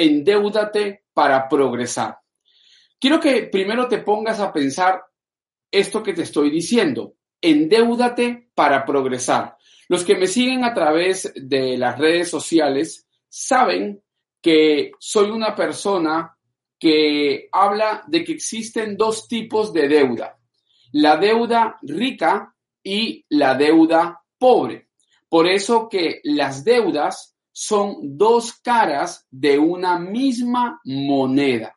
endeúdate para progresar. Quiero que primero te pongas a pensar esto que te estoy diciendo. Endeúdate para progresar. Los que me siguen a través de las redes sociales saben que soy una persona que habla de que existen dos tipos de deuda. La deuda rica y la deuda pobre. Por eso que las deudas son dos caras de una misma moneda.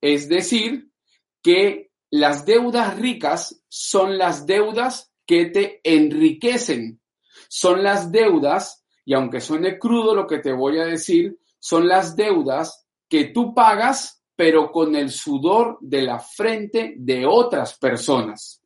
Es decir, que las deudas ricas son las deudas que te enriquecen. Son las deudas, y aunque suene crudo lo que te voy a decir, son las deudas que tú pagas, pero con el sudor de la frente de otras personas.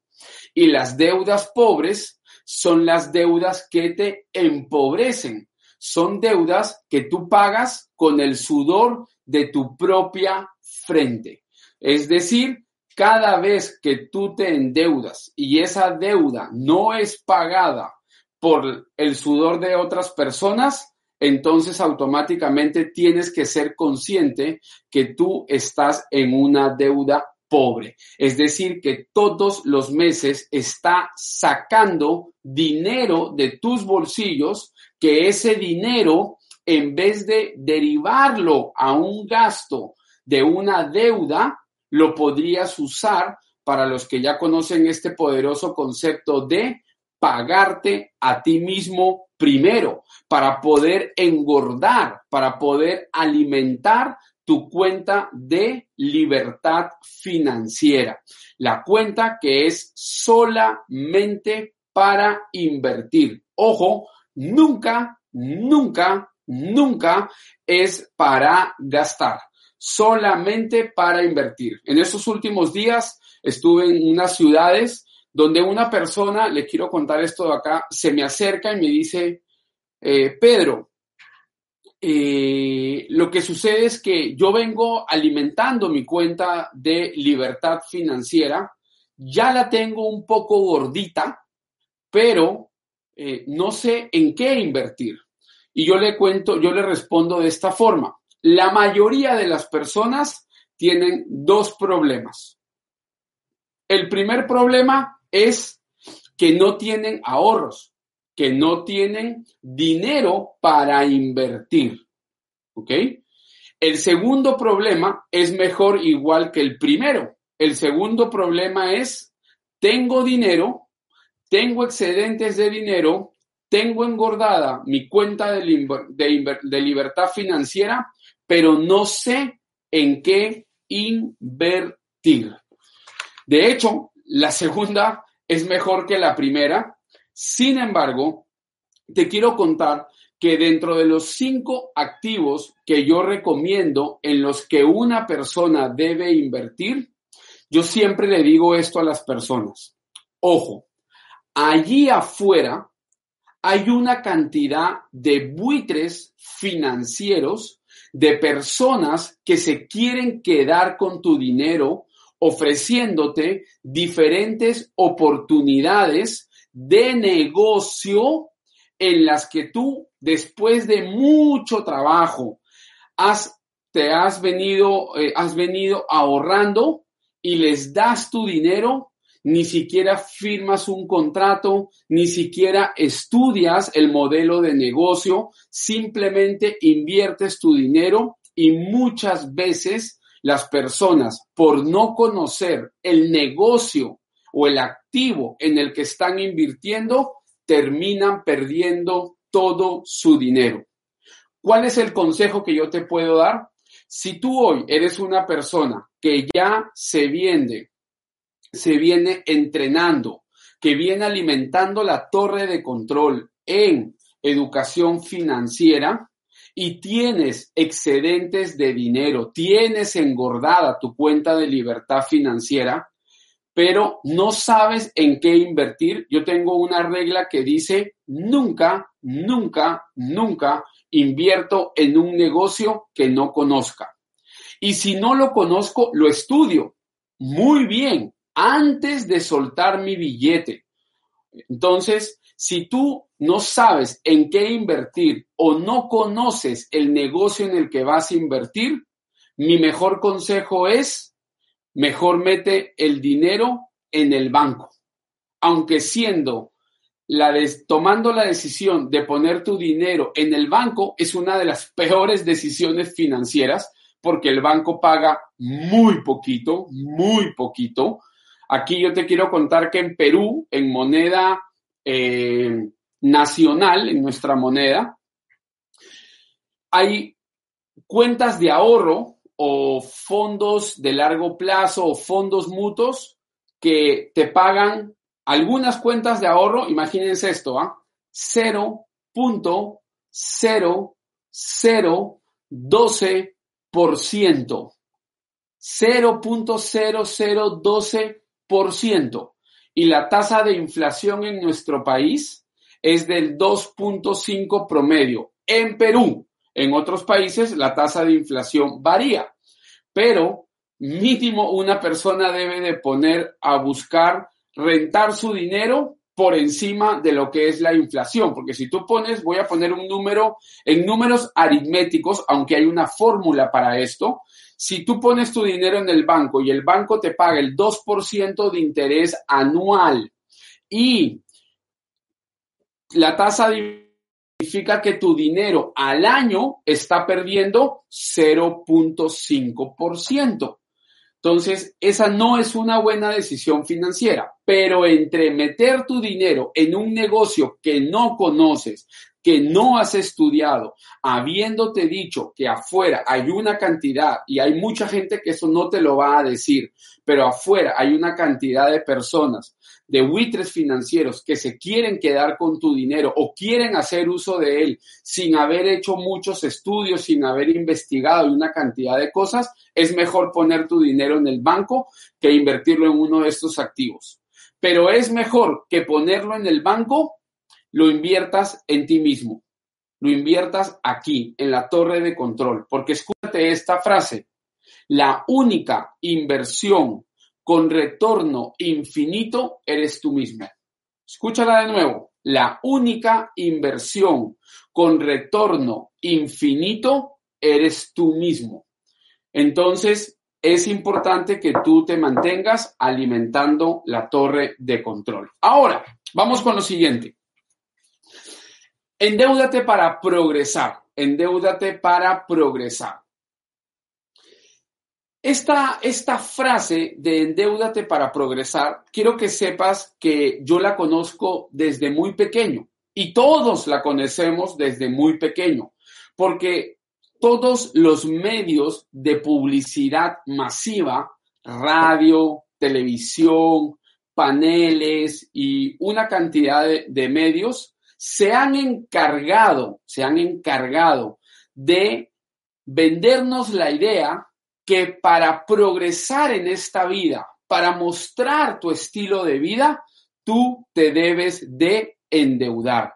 Y las deudas pobres son las deudas que te empobrecen, son deudas que tú pagas con el sudor de tu propia frente. Es decir, cada vez que tú te endeudas y esa deuda no es pagada por el sudor de otras personas, entonces automáticamente tienes que ser consciente que tú estás en una deuda pobre. Es decir, que todos los meses está sacando dinero de tus bolsillos que ese dinero, en vez de derivarlo a un gasto de una deuda, lo podrías usar para los que ya conocen este poderoso concepto de pagarte a ti mismo primero, para poder engordar, para poder alimentar tu cuenta de libertad financiera. La cuenta que es solamente para invertir. Ojo, nunca, nunca, nunca es para gastar, solamente para invertir. En estos últimos días estuve en unas ciudades donde una persona, le quiero contar esto de acá, se me acerca y me dice, eh, Pedro, eh, lo que sucede es que yo vengo alimentando mi cuenta de libertad financiera, ya la tengo un poco gordita, pero eh, no sé en qué invertir. Y yo le cuento, yo le respondo de esta forma. La mayoría de las personas tienen dos problemas. El primer problema es que no tienen ahorros, que no tienen dinero para invertir. ¿Ok? El segundo problema es mejor igual que el primero. El segundo problema es, tengo dinero, tengo excedentes de dinero, tengo engordada mi cuenta de, libertad financiera, pero no sé en qué invertir. De hecho, la segunda es mejor que la primera. Sin embargo, te quiero contar que dentro de los cinco activos que yo recomiendo en los que una persona debe invertir, yo siempre le digo esto a las personas. Ojo, allí afuera hay una cantidad de buitres financieros, de personas que se quieren quedar con tu dinero ofreciéndote diferentes oportunidades de negocio en las que tú, después de mucho trabajo, has, te has venido, eh, has venido ahorrando y les das tu dinero ni siquiera firmas un contrato, ni siquiera estudias el modelo de negocio, simplemente inviertes tu dinero y muchas veces las personas, por no conocer el negocio o el activo en el que están invirtiendo, terminan perdiendo todo su dinero. ¿Cuál es el consejo que yo te puedo dar? Si tú hoy eres una persona que ya se viene se viene entrenando, que viene alimentando la torre de control en educación financiera, y tienes excedentes de dinero, tienes engordada tu cuenta de libertad financiera, pero no sabes en qué invertir, yo tengo una regla que dice nunca, nunca, nunca invierto en un negocio que no conozca. Y si no lo conozco, lo estudio. Muy bien antes de soltar mi billete. Entonces, si tú no sabes en qué invertir o no conoces el negocio en el que vas a invertir, mi mejor consejo es, mejor mete el dinero en el banco. Aunque siendo la tomando la decisión de poner tu dinero en el banco es una de las peores decisiones financieras porque el banco paga muy poquito, muy poquito. Aquí yo te quiero contar que en Perú, en moneda eh, nacional, en nuestra moneda, hay cuentas de ahorro o fondos de largo plazo o fondos mutuos que te pagan algunas cuentas de ahorro, imagínense esto, ¿ah? 0.0012%. 0.0012%. Y la tasa de inflación en nuestro país es del 2.5 promedio. En Perú, en otros países, la tasa de inflación varía, pero mínimo una persona debe de poner a buscar rentar su dinero por encima de lo que es la inflación, porque si tú pones, voy a poner un número en números aritméticos, aunque hay una fórmula para esto, si tú pones tu dinero en el banco y el banco te paga el 2% de interés anual y la tasa significa que tu dinero al año está perdiendo 0.5%. Entonces, esa no es una buena decisión financiera, pero entre meter tu dinero en un negocio que no conoces, que no has estudiado, habiéndote dicho que afuera hay una cantidad, y hay mucha gente que eso no te lo va a decir, pero afuera hay una cantidad de personas de buitres financieros que se quieren quedar con tu dinero o quieren hacer uso de él sin haber hecho muchos estudios, sin haber investigado una cantidad de cosas, es mejor poner tu dinero en el banco que invertirlo en uno de estos activos. Pero es mejor que ponerlo en el banco, lo inviertas en ti mismo, lo inviertas aquí, en la torre de control, porque escúchate esta frase, la única inversión con retorno infinito eres tú mismo. Escúchala de nuevo. La única inversión con retorno infinito eres tú mismo. Entonces, es importante que tú te mantengas alimentando la torre de control. Ahora, vamos con lo siguiente. Endeúdate para progresar. Endeúdate para progresar. Esta, esta frase de endeudate para progresar, quiero que sepas que yo la conozco desde muy pequeño y todos la conocemos desde muy pequeño, porque todos los medios de publicidad masiva, radio, televisión, paneles y una cantidad de medios se han encargado, se han encargado de vendernos la idea que para progresar en esta vida, para mostrar tu estilo de vida, tú te debes de endeudar,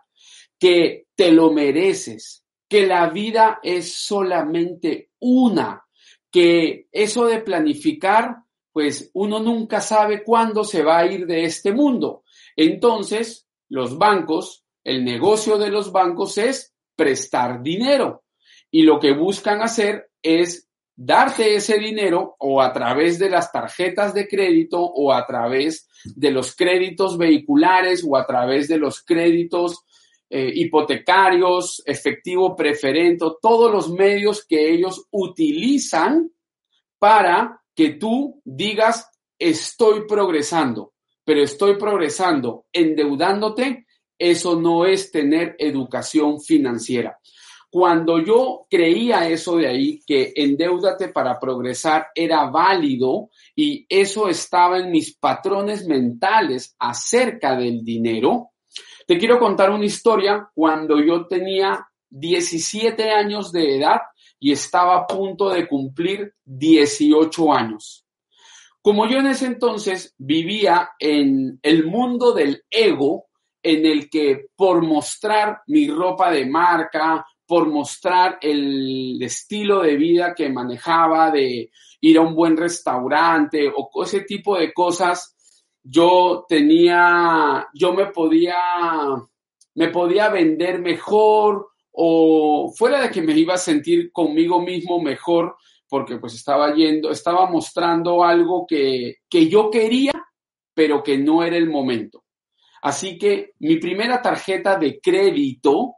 que te lo mereces, que la vida es solamente una, que eso de planificar, pues uno nunca sabe cuándo se va a ir de este mundo. Entonces, los bancos, el negocio de los bancos es prestar dinero y lo que buscan hacer es darte ese dinero o a través de las tarjetas de crédito o a través de los créditos vehiculares o a través de los créditos eh, hipotecarios, efectivo preferente, todos los medios que ellos utilizan para que tú digas estoy progresando, pero estoy progresando endeudándote, eso no es tener educación financiera. Cuando yo creía eso de ahí, que endeudate para progresar era válido y eso estaba en mis patrones mentales acerca del dinero, te quiero contar una historia cuando yo tenía 17 años de edad y estaba a punto de cumplir 18 años. Como yo en ese entonces vivía en el mundo del ego, en el que por mostrar mi ropa de marca, por mostrar el estilo de vida que manejaba, de ir a un buen restaurante o ese tipo de cosas, yo tenía, yo me podía, me podía vender mejor o fuera de que me iba a sentir conmigo mismo mejor, porque pues estaba yendo, estaba mostrando algo que, que yo quería, pero que no era el momento. Así que mi primera tarjeta de crédito,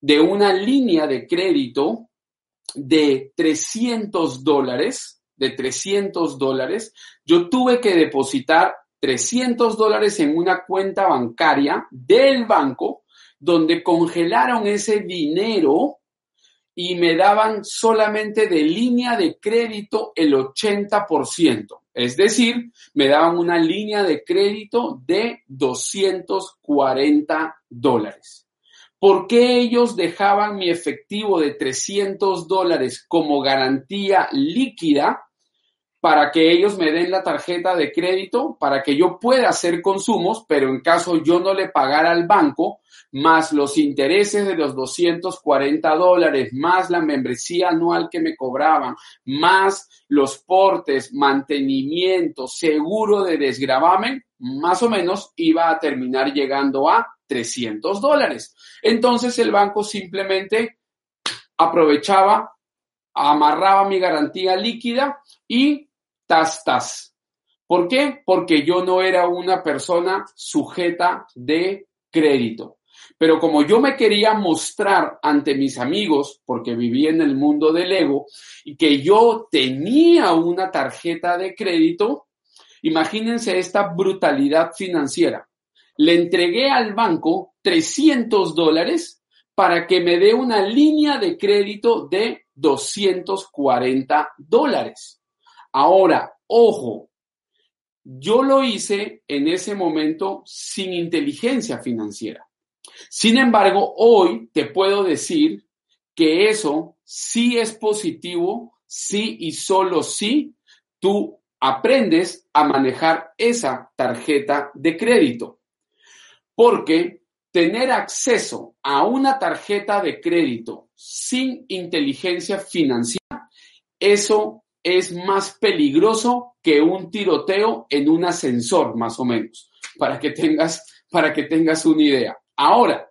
de una línea de crédito de 300 dólares, de 300 dólares, yo tuve que depositar 300 dólares en una cuenta bancaria del banco donde congelaron ese dinero y me daban solamente de línea de crédito el 80%. Es decir, me daban una línea de crédito de 240 dólares. ¿Por qué ellos dejaban mi efectivo de 300 dólares como garantía líquida para que ellos me den la tarjeta de crédito, para que yo pueda hacer consumos, pero en caso yo no le pagara al banco, más los intereses de los 240 dólares, más la membresía anual que me cobraban, más los portes, mantenimiento, seguro de desgravamen, más o menos iba a terminar llegando a 300 dólares. Entonces el banco simplemente aprovechaba, amarraba mi garantía líquida y ¿Por qué? Porque yo no era una persona sujeta de crédito. Pero como yo me quería mostrar ante mis amigos, porque vivía en el mundo del ego, y que yo tenía una tarjeta de crédito, imagínense esta brutalidad financiera. Le entregué al banco 300 dólares para que me dé una línea de crédito de 240 dólares. Ahora, ojo, yo lo hice en ese momento sin inteligencia financiera. Sin embargo, hoy te puedo decir que eso sí es positivo, sí y solo si tú aprendes a manejar esa tarjeta de crédito. Porque tener acceso a una tarjeta de crédito sin inteligencia financiera, eso es más peligroso que un tiroteo en un ascensor, más o menos, para que tengas, para que tengas una idea. Ahora,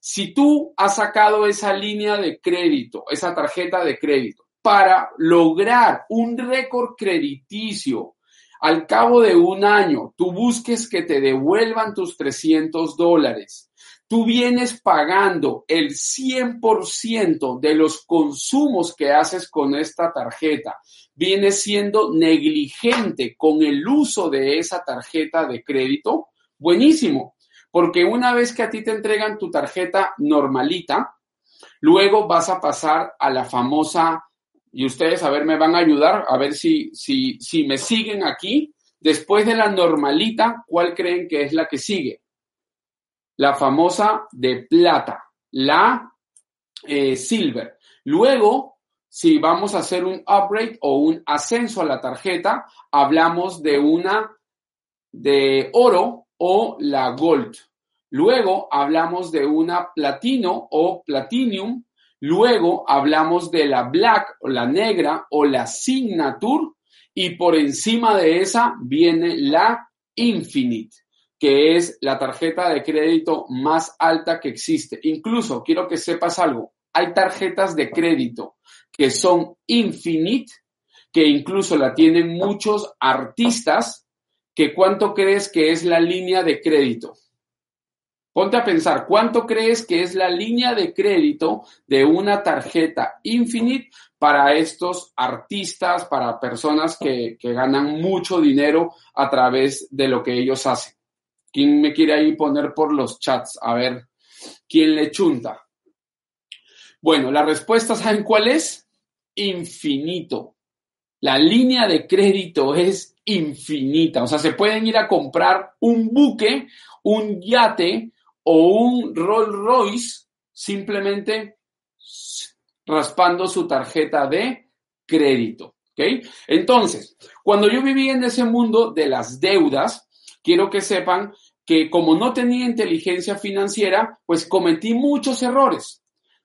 si tú has sacado esa línea de crédito, esa tarjeta de crédito, para lograr un récord crediticio al cabo de un año, tú busques que te devuelvan tus 300 dólares tú vienes pagando el 100% de los consumos que haces con esta tarjeta, vienes siendo negligente con el uso de esa tarjeta de crédito, buenísimo, porque una vez que a ti te entregan tu tarjeta normalita, luego vas a pasar a la famosa, y ustedes a ver, me van a ayudar, a ver si, si, si me siguen aquí, después de la normalita, ¿cuál creen que es la que sigue? La famosa de plata, la eh, silver. Luego, si vamos a hacer un upgrade o un ascenso a la tarjeta, hablamos de una de oro o la gold. Luego hablamos de una platino o platinum. Luego hablamos de la black o la negra o la signature. Y por encima de esa viene la infinite que es la tarjeta de crédito más alta que existe. Incluso, quiero que sepas algo, hay tarjetas de crédito que son infinite, que incluso la tienen muchos artistas, que cuánto crees que es la línea de crédito. Ponte a pensar, ¿cuánto crees que es la línea de crédito de una tarjeta Infinite para estos artistas, para personas que, que, ganan mucho dinero a través de lo que ellos hacen? ¿Quién me quiere ahí poner por los chats? A ver, ¿quién le chunta? Bueno, la respuesta, ¿saben cuál es? Infinito. La línea de crédito es infinita. O sea, se pueden ir a comprar un buque, un yate o un Rolls Royce simplemente raspando su tarjeta de crédito. ¿Ok? Entonces, cuando yo vivía en ese mundo de las deudas, quiero que sepan que como no tenía inteligencia financiera, pues cometí muchos errores.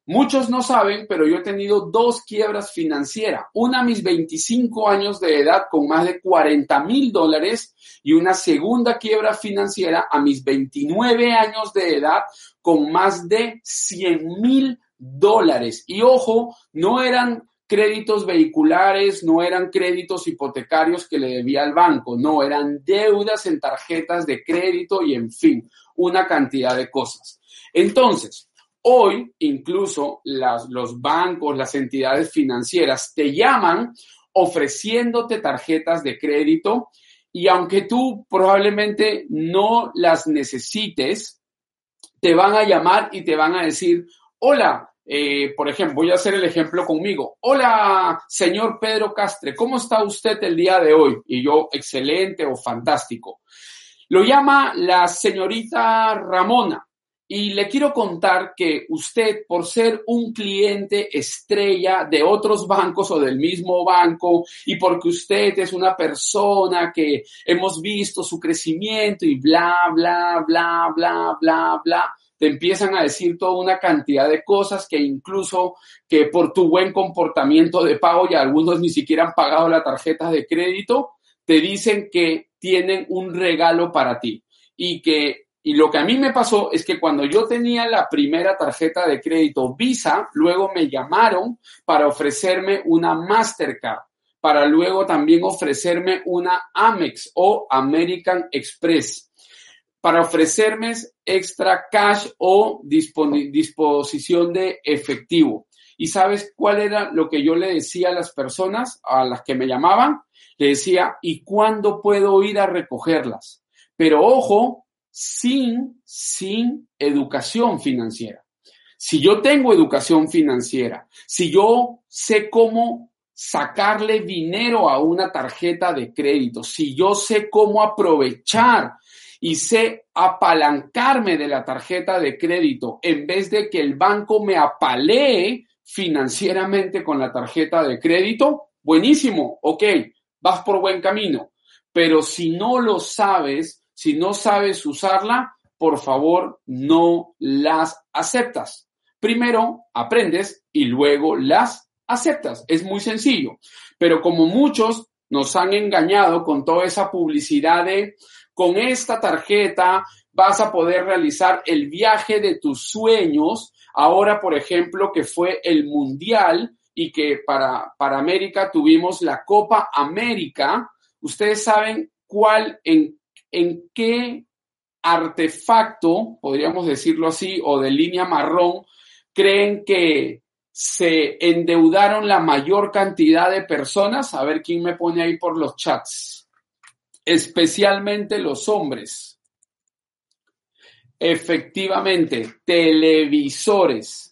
Muchos no saben, pero yo he tenido dos quiebras financieras. Una a mis 25 años de edad con más de 40 mil dólares y una segunda quiebra financiera a mis 29 años de edad con más de 100 mil dólares. Y ojo, no eran créditos vehiculares, no eran créditos hipotecarios que le debía al banco, no, eran deudas en tarjetas de crédito y en fin, una cantidad de cosas. Entonces, Hoy, incluso los bancos, las entidades financieras te llaman ofreciéndote tarjetas de crédito y aunque tú probablemente no las necesites, te van a llamar y te van a decir, hola, eh, por ejemplo, voy a hacer el ejemplo conmigo. Hola, señor Pedro Castre, ¿cómo está usted el día de hoy? Y yo, excelente o fantástico. Lo llama la señorita Ramona. Y le quiero contar que usted, por ser un cliente estrella de otros bancos o del mismo banco, y porque usted es una persona que hemos visto su crecimiento y bla, bla, bla, bla, bla, bla, te empiezan a decir toda una cantidad de cosas que incluso que por tu buen comportamiento de pago y algunos ni siquiera han pagado la tarjeta de crédito, te dicen que tienen un regalo para ti. Y que y lo que a mí me pasó es que cuando yo tenía la primera tarjeta de crédito Visa, luego me llamaron para ofrecerme una Mastercard, para luego también ofrecerme una Amex o American Express, para ofrecerme extra cash o disposición de efectivo. ¿Y sabes cuál era lo que yo le decía a las personas, a las que me llamaban? Le decía, ¿y cuándo puedo ir a recogerlas? Pero ojo, sin, sin educación financiera. Si yo tengo educación financiera, si yo sé cómo sacarle dinero a una tarjeta de crédito, si yo sé cómo aprovechar y sé apalancarme de la tarjeta de crédito en vez de que el banco me apalee financieramente con la tarjeta de crédito, buenísimo, ok, vas por buen camino. Pero si no lo sabes, si no sabes usarla, por favor, no las aceptas. Primero aprendes y luego las aceptas. Es muy sencillo. Pero como muchos nos han engañado con toda esa publicidad de con esta tarjeta vas a poder realizar el viaje de tus sueños. Ahora, por ejemplo, que fue el Mundial y que para, para América tuvimos la Copa América. Ustedes saben cuál, en en qué artefacto, podríamos decirlo así, o de línea marrón, creen que se endeudaron la mayor cantidad de personas. A ver quién me pone ahí por los chats. Especialmente los hombres. Efectivamente, televisores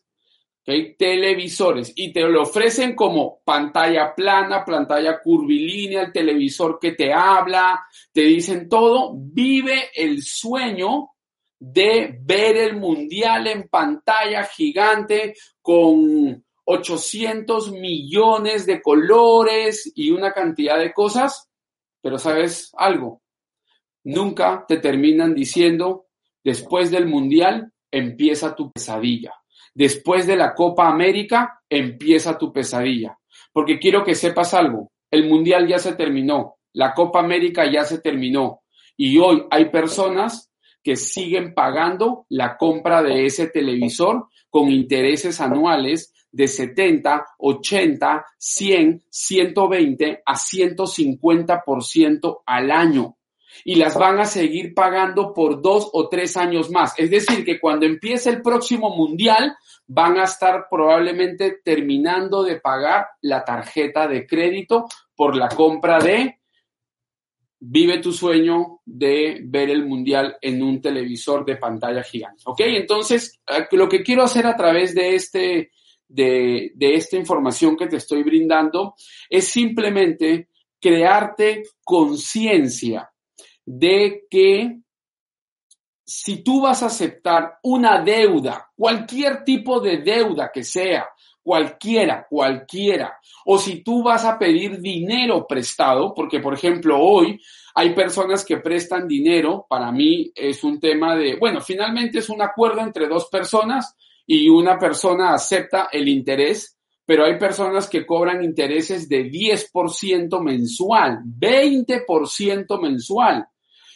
televisores y te lo ofrecen como pantalla plana, pantalla curvilínea, el televisor que te habla, te dicen todo, vive el sueño de ver el mundial en pantalla gigante con 800 millones de colores y una cantidad de cosas, pero sabes algo, nunca te terminan diciendo, después del mundial empieza tu pesadilla después de la Copa América empieza tu pesadilla. Porque quiero que sepas algo, el Mundial ya se terminó, la Copa América ya se terminó y hoy hay personas que siguen pagando la compra de ese televisor con intereses anuales de 70, 80, 100, 120 a 150% al año y las van a seguir pagando por dos o tres años más. Es decir, que cuando empiece el próximo mundial van a estar probablemente terminando de pagar la tarjeta de crédito por la compra de Vive tu sueño de ver el mundial en un televisor de pantalla gigante. ¿Ok? Entonces, eh, lo que quiero hacer a través de este, de, de esta información que te estoy brindando es simplemente crearte conciencia de que si tú vas a aceptar una deuda, cualquier tipo de deuda que sea, cualquiera, cualquiera, o si tú vas a pedir dinero prestado, porque por ejemplo hoy hay personas que prestan dinero, para mí es un tema de, bueno, finalmente es un acuerdo entre dos personas y una persona acepta el interés, pero hay personas que cobran intereses de 10% mensual, 20% mensual.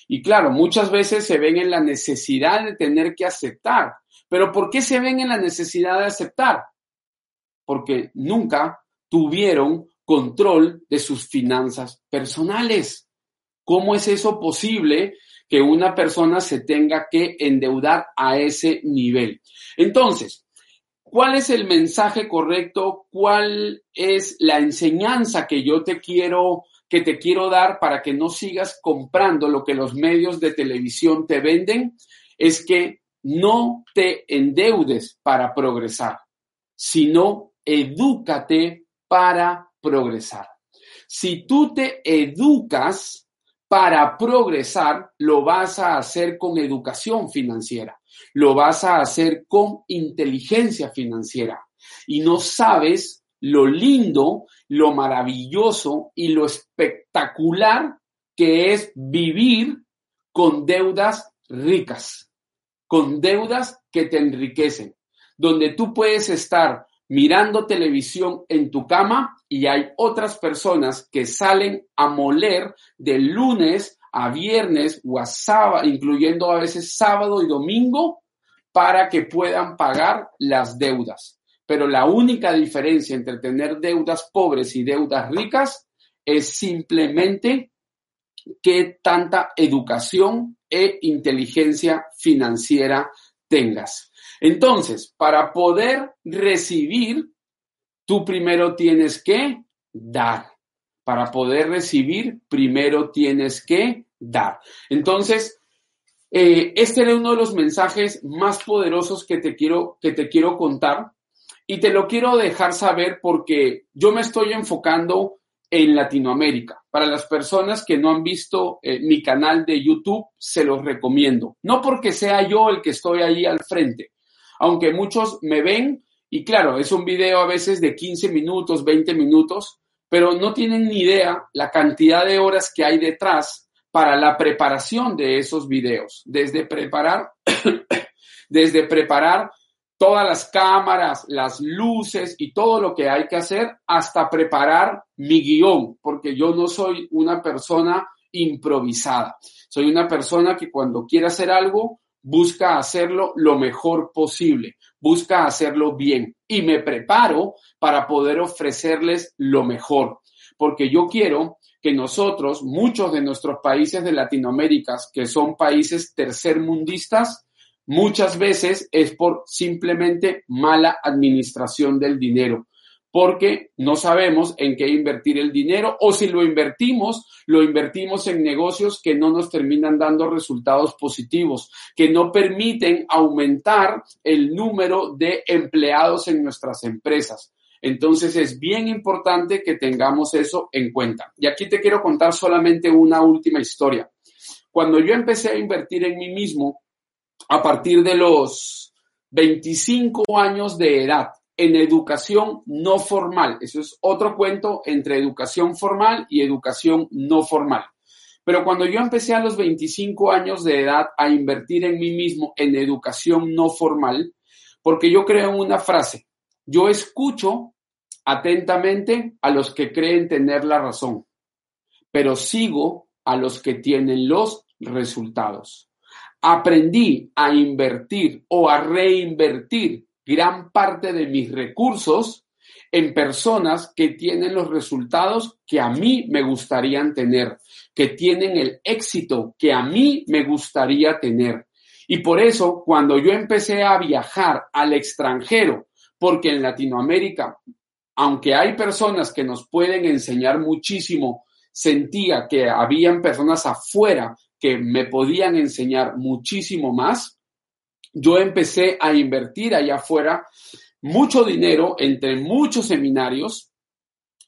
Y claro, muchas veces se ven en la necesidad de tener que aceptar. Pero ¿por qué se ven en la necesidad de aceptar? Porque nunca tuvieron control de sus finanzas personales. ¿Cómo es eso posible que una persona se tenga que endeudar a ese nivel? Entonces, ¿cuál es el mensaje correcto? ¿Cuál es la enseñanza que yo te quiero que te quiero dar para que no sigas comprando lo que los medios de televisión te venden es que no te endeudes para progresar, sino edúcate para progresar. Si tú te educas para progresar, lo vas a hacer con educación financiera, lo vas a hacer con inteligencia financiera. Y no sabes lo lindo, lo maravilloso y lo espectacular que es vivir con deudas ricas, con deudas que te enriquecen, donde tú puedes estar mirando televisión en tu cama y hay otras personas que salen a moler de lunes a viernes o a sábado, incluyendo a veces sábado y domingo, para que puedan pagar las deudas. Pero la única diferencia entre tener deudas pobres y deudas ricas es simplemente qué tanta educación e inteligencia financiera tengas. Entonces, para poder recibir, tú primero tienes que dar. Para poder recibir, primero tienes que dar. Entonces, eh, este era uno de los mensajes más poderosos que te quiero, que te quiero contar y te lo quiero dejar saber porque yo me estoy enfocando en Latinoamérica. Para las personas que no han visto eh, mi canal de YouTube, se los recomiendo. No porque sea yo el que estoy ahí al frente, aunque muchos me ven y claro, es un video a veces de 15 minutos, 20 minutos, pero no tienen ni idea la cantidad de horas que hay detrás para la preparación de esos videos. Desde preparar, desde preparar todas las cámaras, las luces y todo lo que hay que hacer hasta preparar mi guion, porque yo no soy una persona improvisada. Soy una persona que cuando quiere hacer algo, busca hacerlo lo mejor posible, busca hacerlo bien y me preparo para poder ofrecerles lo mejor, porque yo quiero que nosotros, muchos de nuestros países de Latinoamérica, que son países tercermundistas, muchas veces es por simplemente mala administración del dinero, porque no sabemos en qué invertir el dinero o si lo invertimos, lo invertimos en negocios que no nos terminan dando resultados positivos, que no permiten aumentar el número de empleados en nuestras empresas. Entonces es bien importante que tengamos eso en cuenta. Y aquí te quiero contar solamente una última historia. Cuando yo empecé a invertir en mí mismo, a partir de los 25 años de edad en educación no formal. Eso es otro cuento entre educación formal y educación no formal. Pero cuando yo empecé a los 25 años de edad a invertir en mí mismo en educación no formal, porque yo creo en una frase, yo escucho atentamente a los que creen tener la razón, pero sigo a los que tienen los resultados aprendí a invertir o a reinvertir gran parte de mis recursos en personas que tienen los resultados que a mí me gustaría tener, que tienen el éxito que a mí me gustaría tener. Y por eso, cuando yo empecé a viajar al extranjero, porque en Latinoamérica, aunque hay personas que nos pueden enseñar muchísimo, sentía que habían personas afuera que me podían enseñar muchísimo más, yo empecé a invertir allá afuera mucho dinero entre muchos seminarios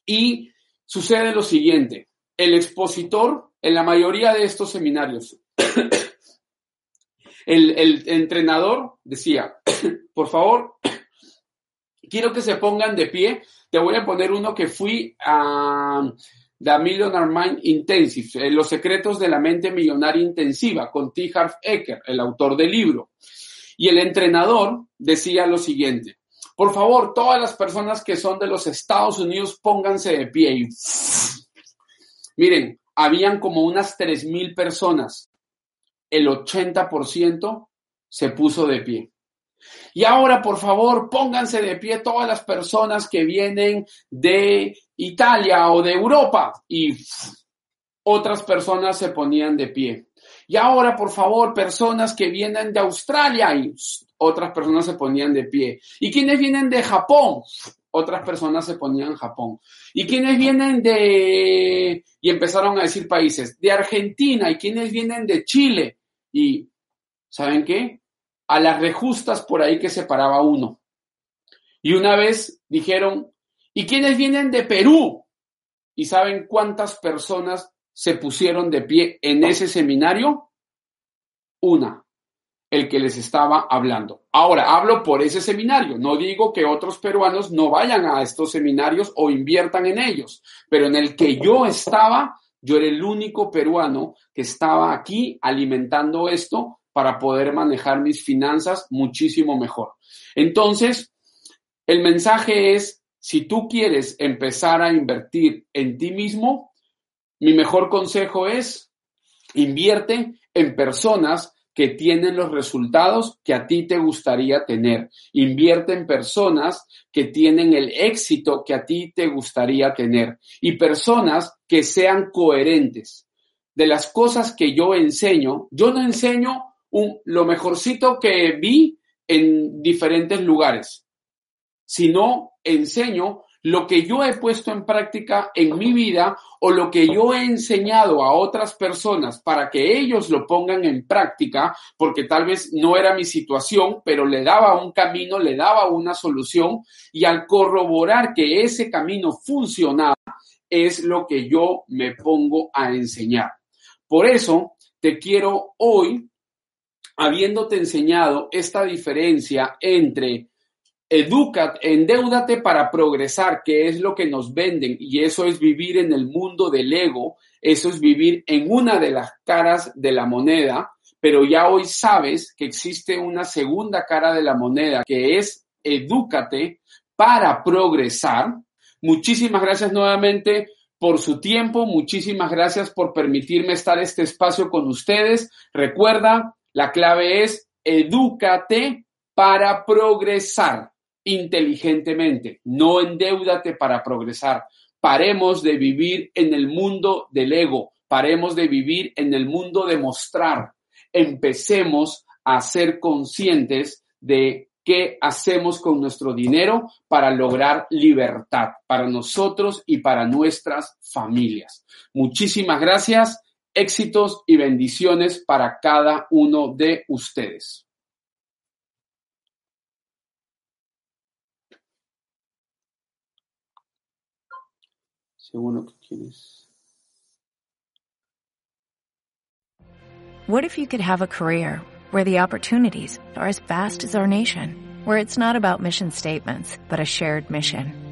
y sucede lo siguiente, el expositor en la mayoría de estos seminarios, El, entrenador decía, por favor, quiero que se pongan de pie. Te voy a poner uno que fui a The Millionaire Mind Intensive, eh, Los secretos de la mente millonaria intensiva, con T. Harv Eker, el autor del libro. Y el entrenador decía lo siguiente, por favor, todas las personas que son de los Estados Unidos, pónganse de pie. Y, miren, habían como unas 3.000 personas. El 80% se puso de pie. Y ahora, por favor, pónganse de pie todas las personas que vienen de Italia o de Europa. Y otras personas se ponían de pie. Y ahora, por favor, personas que vienen de Australia y otras personas se ponían de pie. ¿Y quienes vienen de Japón? Otras personas se ponían Japón. ¿Y quienes vienen de... y empezaron a decir países, de Argentina y quienes vienen de Chile? Y, ¿saben qué? A las rejustas por ahí que se paraba uno. Y una vez dijeron, ¿y quienes vienen de Perú? ¿Y saben cuántas personas se pusieron de pie en ese seminario? Una, el que les estaba hablando. Ahora, hablo por ese seminario. No digo que otros peruanos no vayan a estos seminarios o inviertan en ellos, pero en el que yo estaba, yo era el único peruano que estaba aquí alimentando esto para poder manejar mis finanzas muchísimo mejor. Entonces, el mensaje es, si tú quieres empezar a invertir en ti mismo, mi mejor consejo es invierte en personas que tienen los resultados que a ti te gustaría tener. Invierte en personas que tienen el éxito que a ti te gustaría tener y personas que sean coherentes. De las cosas que yo enseño, yo no enseño lo mejorcito que vi en diferentes lugares, sino enseño lo que yo he puesto en práctica en mi vida o lo que yo he enseñado a otras personas para que ellos lo pongan en práctica, porque tal vez no era mi situación, pero le daba un camino, le daba una solución y al corroborar que ese camino funcionaba, es lo que yo me pongo a enseñar. Por eso te quiero hoy, habiéndote enseñado esta diferencia entre Educa, endeudate para progresar, que es lo que nos venden, y eso es vivir en el mundo del ego, eso es vivir en una de las caras de la moneda, pero ya hoy sabes que existe una segunda cara de la moneda, que es edúcate para progresar. Muchísimas gracias nuevamente por su tiempo, muchísimas gracias por permitirme estar este espacio con ustedes. Recuerda, la clave es edúcate para progresar inteligentemente, no endeudate para progresar. Paremos de vivir en el mundo del ego, paremos de vivir en el mundo de mostrar. Empecemos a ser conscientes de qué hacemos con nuestro dinero para lograr libertad para nosotros y para nuestras familias. Muchísimas gracias, éxitos y bendiciones para cada uno de ustedes. What if you could have a career where the opportunities are as vast as our nation, where it's not about mission statements, but a shared mission?